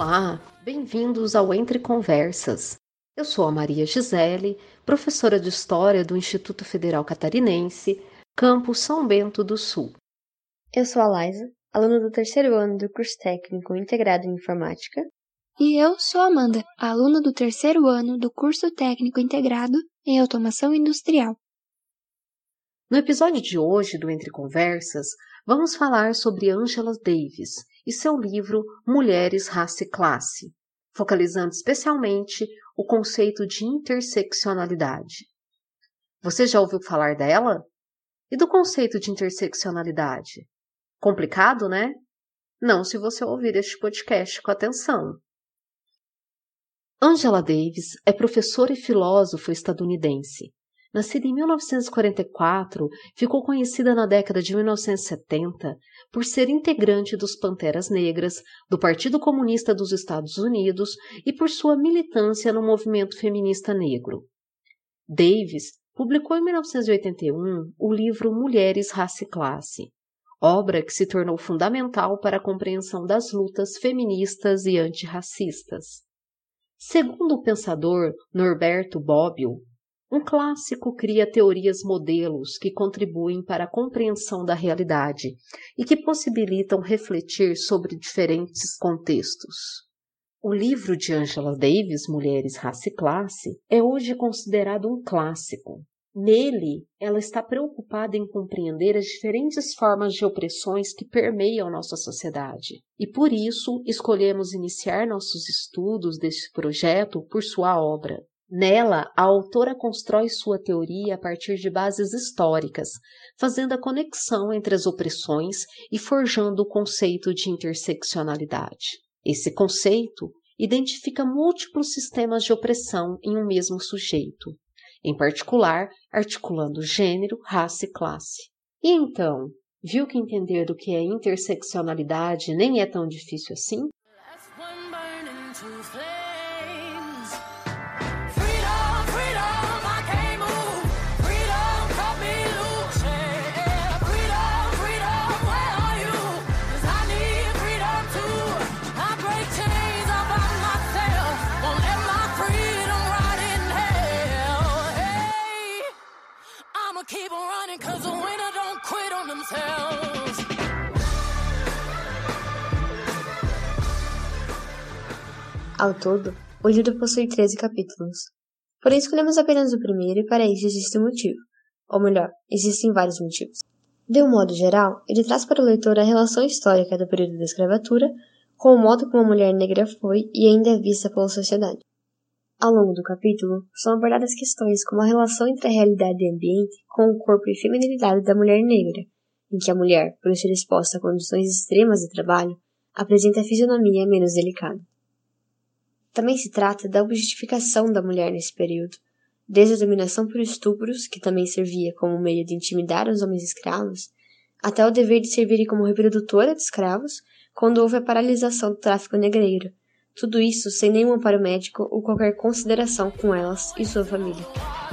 Olá, bem-vindos ao Entre Conversas. Eu sou a Maria Gisele, professora de História do Instituto Federal Catarinense, campus São Bento do Sul. Eu sou a Laisa, aluna do terceiro ano do curso técnico integrado em informática. E eu sou a Amanda, aluna do terceiro ano do curso técnico integrado em automação industrial. No episódio de hoje do Entre Conversas, vamos falar sobre Angela Davis e seu livro Mulheres, Raça e Classe, focalizando especialmente o conceito de interseccionalidade. Você já ouviu falar dela? E do conceito de interseccionalidade? Complicado, né? Não se você ouvir este podcast com atenção. Angela Davis é professora e filósofa estadunidense Nascida em 1944, ficou conhecida na década de 1970 por ser integrante dos Panteras Negras, do Partido Comunista dos Estados Unidos e por sua militância no movimento feminista negro. Davis publicou em 1981 o livro Mulheres, Raça e Classe, obra que se tornou fundamental para a compreensão das lutas feministas e antirracistas. Segundo o pensador Norberto Bobbio, um clássico cria teorias modelos que contribuem para a compreensão da realidade e que possibilitam refletir sobre diferentes contextos. O livro de Angela Davis, Mulheres, Raça e Classe, é hoje considerado um clássico. Nele, ela está preocupada em compreender as diferentes formas de opressões que permeiam nossa sociedade. E por isso, escolhemos iniciar nossos estudos deste projeto por sua obra, Nela, a autora constrói sua teoria a partir de bases históricas, fazendo a conexão entre as opressões e forjando o conceito de interseccionalidade. Esse conceito identifica múltiplos sistemas de opressão em um mesmo sujeito, em particular articulando gênero, raça e classe. E então, viu que entender do que é interseccionalidade nem é tão difícil assim? Ao todo, o livro possui 13 capítulos. Porém, escolhemos apenas o primeiro e para isso existe um motivo. Ou melhor, existem vários motivos. De um modo geral, ele traz para o leitor a relação histórica do período da escravatura com o modo como a mulher negra foi e ainda é vista pela sociedade. Ao longo do capítulo, são abordadas questões como a relação entre a realidade e ambiente com o corpo e feminilidade da mulher negra, em que a mulher, por ser exposta a condições extremas de trabalho, apresenta a fisionomia menos delicada. Também se trata da objetificação da mulher nesse período, desde a dominação por estupros, que também servia como meio de intimidar os homens escravos, até o dever de servir como reprodutora de escravos quando houve a paralisação do tráfico negreiro, tudo isso sem nenhum amparo médico ou qualquer consideração com elas e sua família.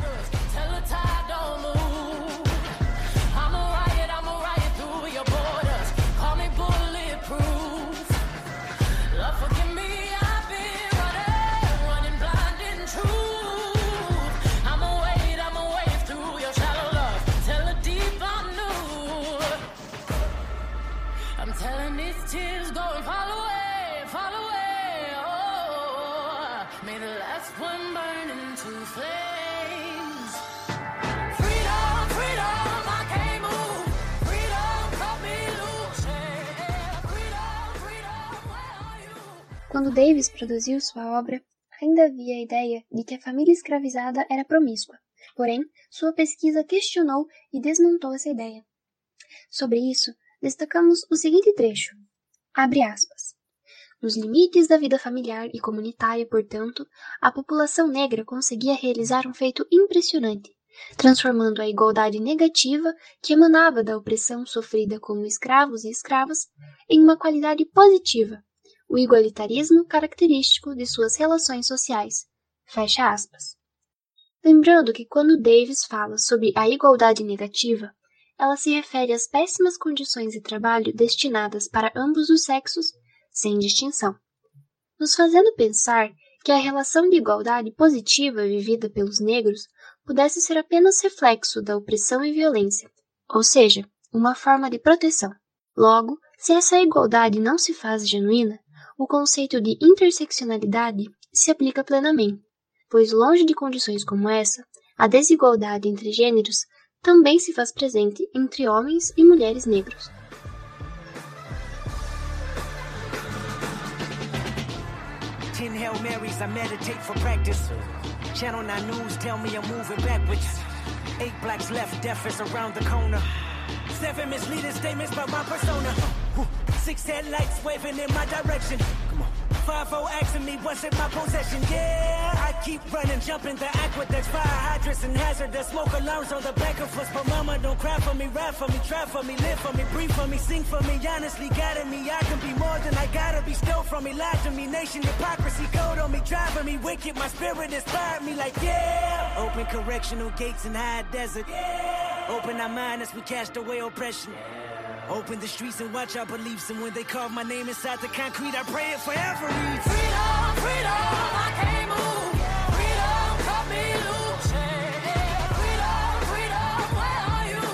Quando Davis produziu sua obra, ainda havia a ideia de que a família escravizada era promíscua. Porém, sua pesquisa questionou e desmontou essa ideia. Sobre isso, destacamos o seguinte trecho. Abre aspas. Nos limites da vida familiar e comunitária, portanto, a população negra conseguia realizar um feito impressionante, transformando a igualdade negativa que emanava da opressão sofrida como escravos e escravas em uma qualidade positiva, o igualitarismo característico de suas relações sociais. Fecha aspas. Lembrando que quando Davis fala sobre a igualdade negativa, ela se refere às péssimas condições de trabalho destinadas para ambos os sexos, sem distinção. nos fazendo pensar que a relação de igualdade positiva vivida pelos negros pudesse ser apenas reflexo da opressão e violência, ou seja, uma forma de proteção. Logo, se essa igualdade não se faz genuína, o conceito de interseccionalidade se aplica plenamente, pois longe de condições como essa, a desigualdade entre gêneros também se faz presente entre homens e mulheres negros. Ten Hail Marys, I meditate for practice. Channel 9 News tell me I'm moving backwards. Eight blacks left, deaf is around the corner. Seven misleading statements about my persona. Six headlights waving in my direction. Come on. Five O asking me what's in my possession. Yeah, I keep running, jumping the aqueducts, fire hydrants and hazardous smoke alarms on the back of us. But mama, don't cry for me, rap for me, trap for me, live for me, breathe for me, sing for me. Honestly, guiding me, I can be more than I gotta be. Stole from me, lied to me, nation hypocrisy, code on me, driving me wicked. My spirit inspired me, like yeah. Open correctional gates in high desert. Yeah. Open our mind as we cast away oppression. Open the streets and watch our beliefs. And when they carve my name inside the concrete, I pray it forever reads. Freedom, freedom, I can't move. Freedom, cut me loose. Freedom, freedom, where are you?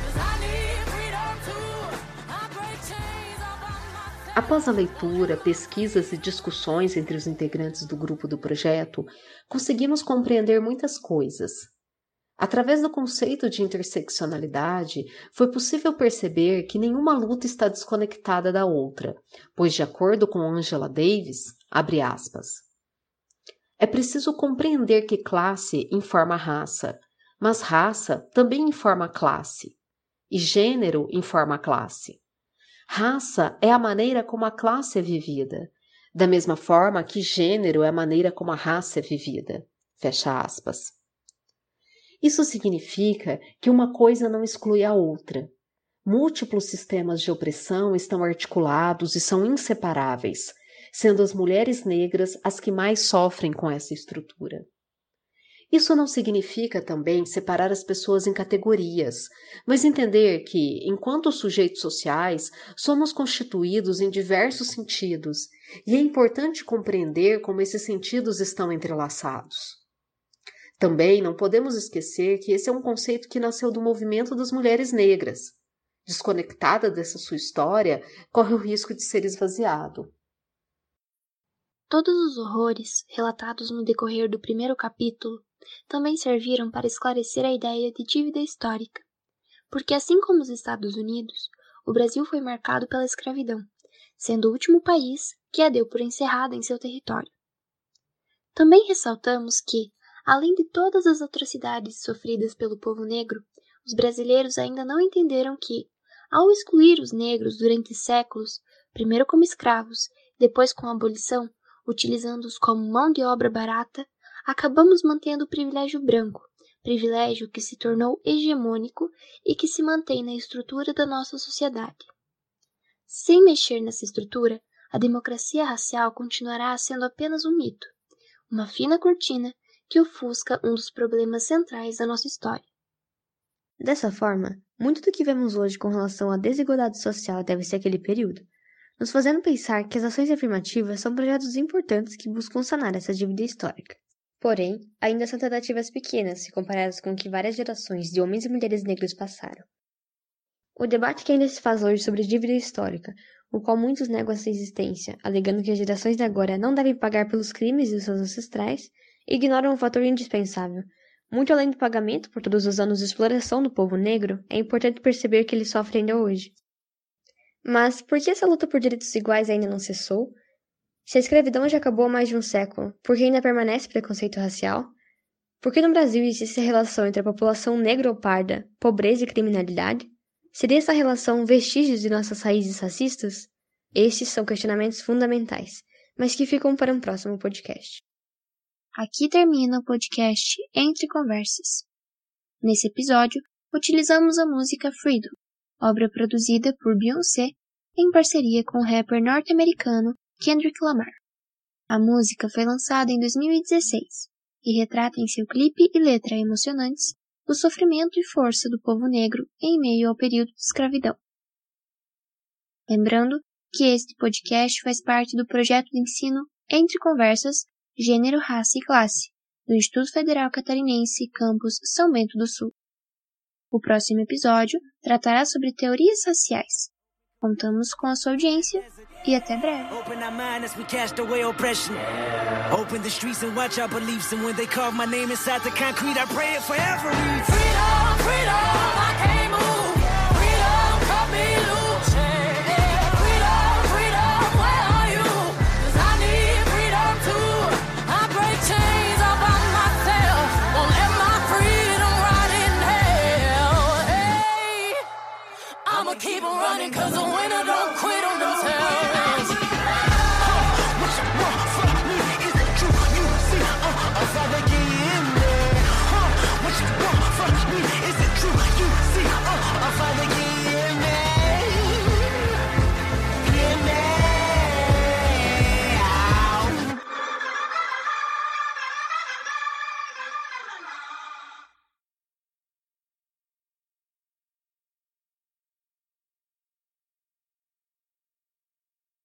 Cause I need freedom too. I break chains myself. Após a leitura, pesquisas e discussões entre os integrantes do grupo do projeto, conseguimos compreender muitas coisas. Através do conceito de interseccionalidade, foi possível perceber que nenhuma luta está desconectada da outra, pois, de acordo com Angela Davis, abre aspas, é preciso compreender que classe informa raça, mas raça também informa classe, e gênero informa classe. Raça é a maneira como a classe é vivida, da mesma forma que gênero é a maneira como a raça é vivida. Fecha aspas. Isso significa que uma coisa não exclui a outra. Múltiplos sistemas de opressão estão articulados e são inseparáveis, sendo as mulheres negras as que mais sofrem com essa estrutura. Isso não significa também separar as pessoas em categorias, mas entender que, enquanto sujeitos sociais, somos constituídos em diversos sentidos, e é importante compreender como esses sentidos estão entrelaçados. Também não podemos esquecer que esse é um conceito que nasceu do movimento das mulheres negras. Desconectada dessa sua história, corre o risco de ser esvaziado. Todos os horrores relatados no decorrer do primeiro capítulo também serviram para esclarecer a ideia de dívida histórica, porque assim como os Estados Unidos, o Brasil foi marcado pela escravidão, sendo o último país que a deu por encerrada em seu território. Também ressaltamos que, Além de todas as atrocidades sofridas pelo povo negro, os brasileiros ainda não entenderam que, ao excluir os negros durante séculos, primeiro como escravos, depois com a abolição, utilizando-os como mão de obra barata, acabamos mantendo o privilégio branco, privilégio que se tornou hegemônico e que se mantém na estrutura da nossa sociedade. Sem mexer nessa estrutura, a democracia racial continuará sendo apenas um mito, uma fina cortina que ofusca um dos problemas centrais da nossa história. Dessa forma, muito do que vemos hoje com relação à desigualdade social deve ser aquele período, nos fazendo pensar que as ações afirmativas são projetos importantes que buscam sanar essa dívida histórica. Porém, ainda são tentativas pequenas se comparadas com o que várias gerações de homens e mulheres negros passaram. O debate que ainda se faz hoje sobre dívida histórica, o qual muitos negam essa existência, alegando que as gerações de agora não devem pagar pelos crimes de seus ancestrais, ignoram um fator indispensável. Muito além do pagamento por todos os anos de exploração do povo negro, é importante perceber que ele sofre ainda hoje. Mas por que essa luta por direitos iguais ainda não cessou? Se a escravidão já acabou há mais de um século, por que ainda permanece preconceito racial? Por que no Brasil existe a relação entre a população negra ou parda, pobreza e criminalidade? Seria essa relação vestígios de nossas raízes racistas? Estes são questionamentos fundamentais, mas que ficam para um próximo podcast. Aqui termina o podcast Entre Conversas. Nesse episódio, utilizamos a música Freedom, obra produzida por Beyoncé em parceria com o rapper norte-americano Kendrick Lamar. A música foi lançada em 2016 e retrata em seu clipe e letra emocionantes o sofrimento e força do povo negro em meio ao período de escravidão. Lembrando que este podcast faz parte do projeto de ensino Entre Conversas, Gênero, Raça e Classe, do Instituto Federal Catarinense, campus São Bento do Sul. O próximo episódio tratará sobre teorias raciais. Contamos com a sua audiência e até breve.